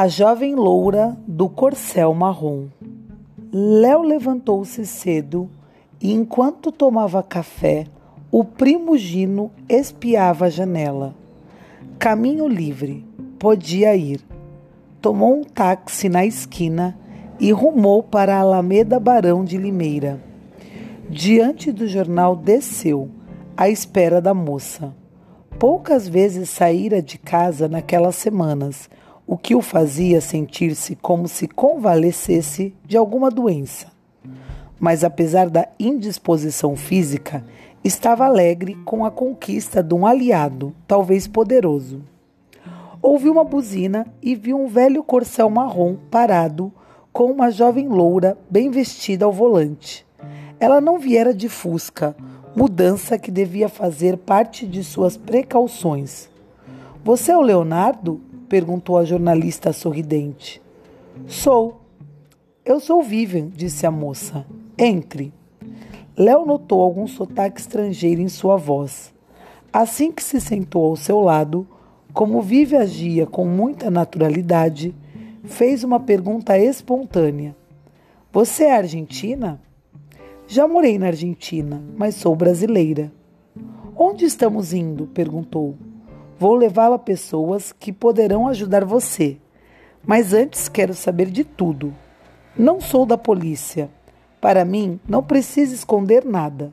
A jovem loura do corcel marrom. Léo levantou-se cedo e, enquanto tomava café, o primo Gino espiava a janela. Caminho livre, podia ir. Tomou um táxi na esquina e rumou para a Alameda Barão de Limeira. Diante do jornal desceu, à espera da moça. Poucas vezes saíra de casa naquelas semanas o que o fazia sentir-se como se convalescesse de alguma doença. Mas apesar da indisposição física, estava alegre com a conquista de um aliado, talvez poderoso. Ouviu uma buzina e viu um velho corcel marrom parado com uma jovem loura bem vestida ao volante. Ela não viera de Fusca, mudança que devia fazer parte de suas precauções. Você é o Leonardo? Perguntou a jornalista sorridente. Sou. Eu sou Vivian, disse a moça. Entre. Léo notou algum sotaque estrangeiro em sua voz. Assim que se sentou ao seu lado, como Vive agia com muita naturalidade, fez uma pergunta espontânea: Você é argentina? Já morei na Argentina, mas sou brasileira. Onde estamos indo? perguntou. Vou levá-la a pessoas que poderão ajudar você. Mas antes quero saber de tudo. Não sou da polícia. Para mim, não precisa esconder nada.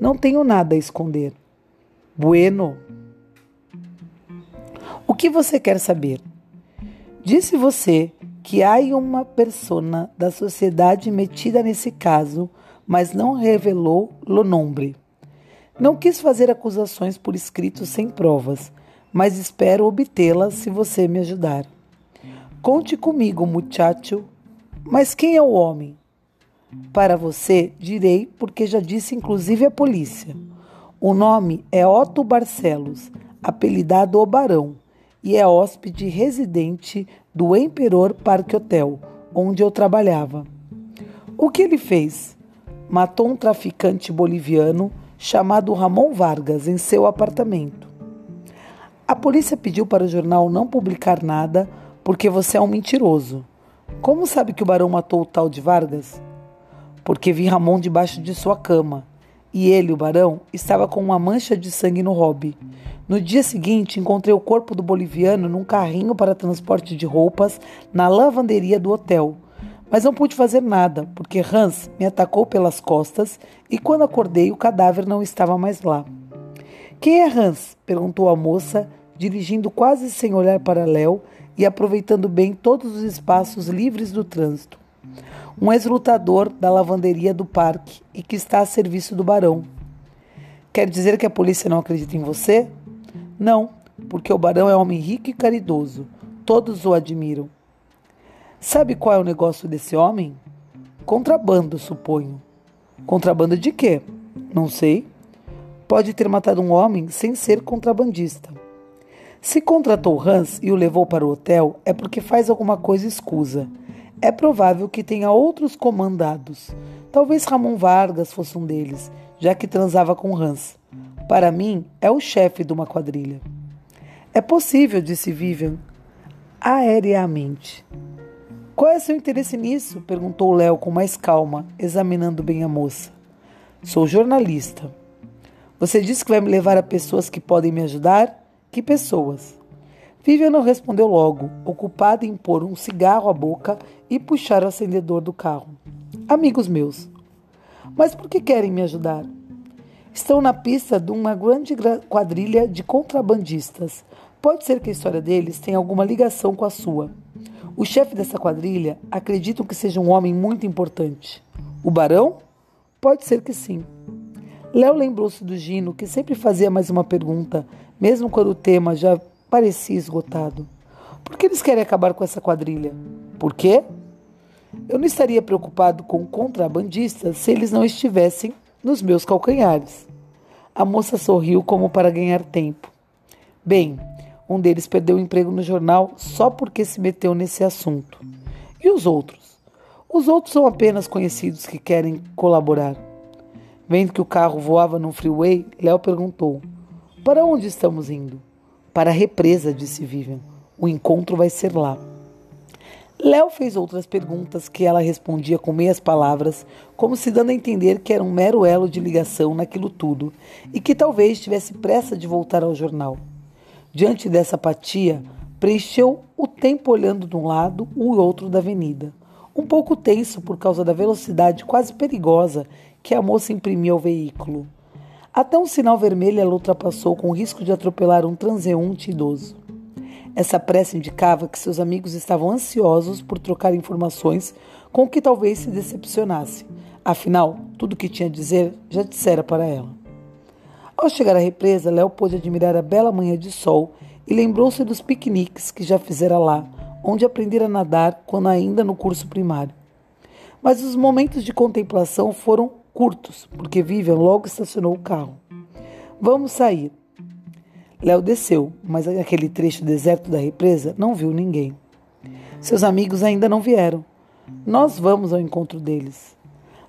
Não tenho nada a esconder. Bueno. O que você quer saber? Disse você que há uma persona da sociedade metida nesse caso, mas não revelou o nome. Não quis fazer acusações por escrito sem provas mas espero obtê-la se você me ajudar. Conte comigo, muchacho. Mas quem é o homem? Para você, direi, porque já disse inclusive a polícia. O nome é Otto Barcelos, apelidado O Barão, e é hóspede residente do Emperor Parque Hotel, onde eu trabalhava. O que ele fez? Matou um traficante boliviano chamado Ramon Vargas em seu apartamento. A polícia pediu para o jornal não publicar nada porque você é um mentiroso. Como sabe que o barão matou o tal de Vargas? Porque vi Ramon debaixo de sua cama. E ele, o barão, estava com uma mancha de sangue no hobby. No dia seguinte, encontrei o corpo do boliviano num carrinho para transporte de roupas na lavanderia do hotel. Mas não pude fazer nada, porque Hans me atacou pelas costas e quando acordei o cadáver não estava mais lá. Quem é Hans? perguntou a moça, dirigindo quase sem olhar para Léo e aproveitando bem todos os espaços livres do trânsito. Um ex-lutador da lavanderia do parque e que está a serviço do barão. Quer dizer que a polícia não acredita em você? Não, porque o barão é homem rico e caridoso. Todos o admiram. Sabe qual é o negócio desse homem? Contrabando, suponho. Contrabando de quê? Não sei pode ter matado um homem sem ser contrabandista. Se contratou Hans e o levou para o hotel, é porque faz alguma coisa escusa. É provável que tenha outros comandados. Talvez Ramon Vargas fosse um deles, já que transava com Hans. Para mim, é o chefe de uma quadrilha. É possível, disse Vivian, aéreamente. Qual é seu interesse nisso? perguntou Léo com mais calma, examinando bem a moça. Sou jornalista. Você disse que vai me levar a pessoas que podem me ajudar? Que pessoas? Vivian não respondeu logo, ocupada em pôr um cigarro à boca e puxar o acendedor do carro. Amigos meus. Mas por que querem me ajudar? Estão na pista de uma grande quadrilha de contrabandistas. Pode ser que a história deles tenha alguma ligação com a sua. O chefe dessa quadrilha acreditam que seja um homem muito importante. O barão? Pode ser que sim. Léo lembrou-se do Gino, que sempre fazia mais uma pergunta, mesmo quando o tema já parecia esgotado. Por que eles querem acabar com essa quadrilha? Por quê? Eu não estaria preocupado com contrabandistas se eles não estivessem nos meus calcanhares. A moça sorriu como para ganhar tempo. Bem, um deles perdeu o emprego no jornal só porque se meteu nesse assunto. E os outros? Os outros são apenas conhecidos que querem colaborar. Vendo que o carro voava no freeway, Léo perguntou: Para onde estamos indo? Para a represa, disse Vivian. O encontro vai ser lá. Léo fez outras perguntas que ela respondia com meias palavras, como se dando a entender que era um mero elo de ligação naquilo tudo e que talvez tivesse pressa de voltar ao jornal. Diante dessa apatia, preencheu o tempo olhando de um lado e outro da avenida, um pouco tenso por causa da velocidade quase perigosa que a moça imprimia ao veículo. Até um sinal vermelho ela ultrapassou com o risco de atropelar um transeunte idoso. Essa pressa indicava que seus amigos estavam ansiosos por trocar informações com que talvez se decepcionasse. Afinal, tudo o que tinha a dizer já dissera para ela. Ao chegar à represa, Léo pôde admirar a bela manhã de sol e lembrou-se dos piqueniques que já fizera lá, onde aprendera a nadar quando ainda no curso primário. Mas os momentos de contemplação foram curtos, porque Vivian logo estacionou o carro. Vamos sair, Léo desceu, mas naquele trecho deserto da represa não viu ninguém. Seus amigos ainda não vieram. Nós vamos ao encontro deles.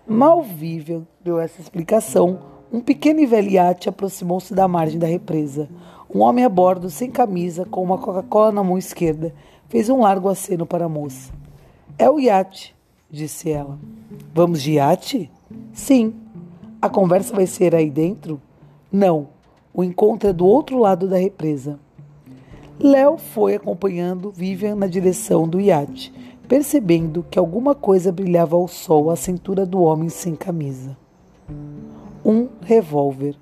Mal Vivian deu essa explicação, um pequeno e velho iate aproximou-se da margem da represa. Um homem a bordo, sem camisa, com uma Coca-Cola na mão esquerda, fez um largo aceno para a moça. É o iate, disse ela. Vamos de iate? Sim. A conversa vai ser aí dentro? Não. O encontro é do outro lado da represa. Léo foi acompanhando Vivian na direção do iate, percebendo que alguma coisa brilhava ao sol à cintura do homem sem camisa. Um revólver.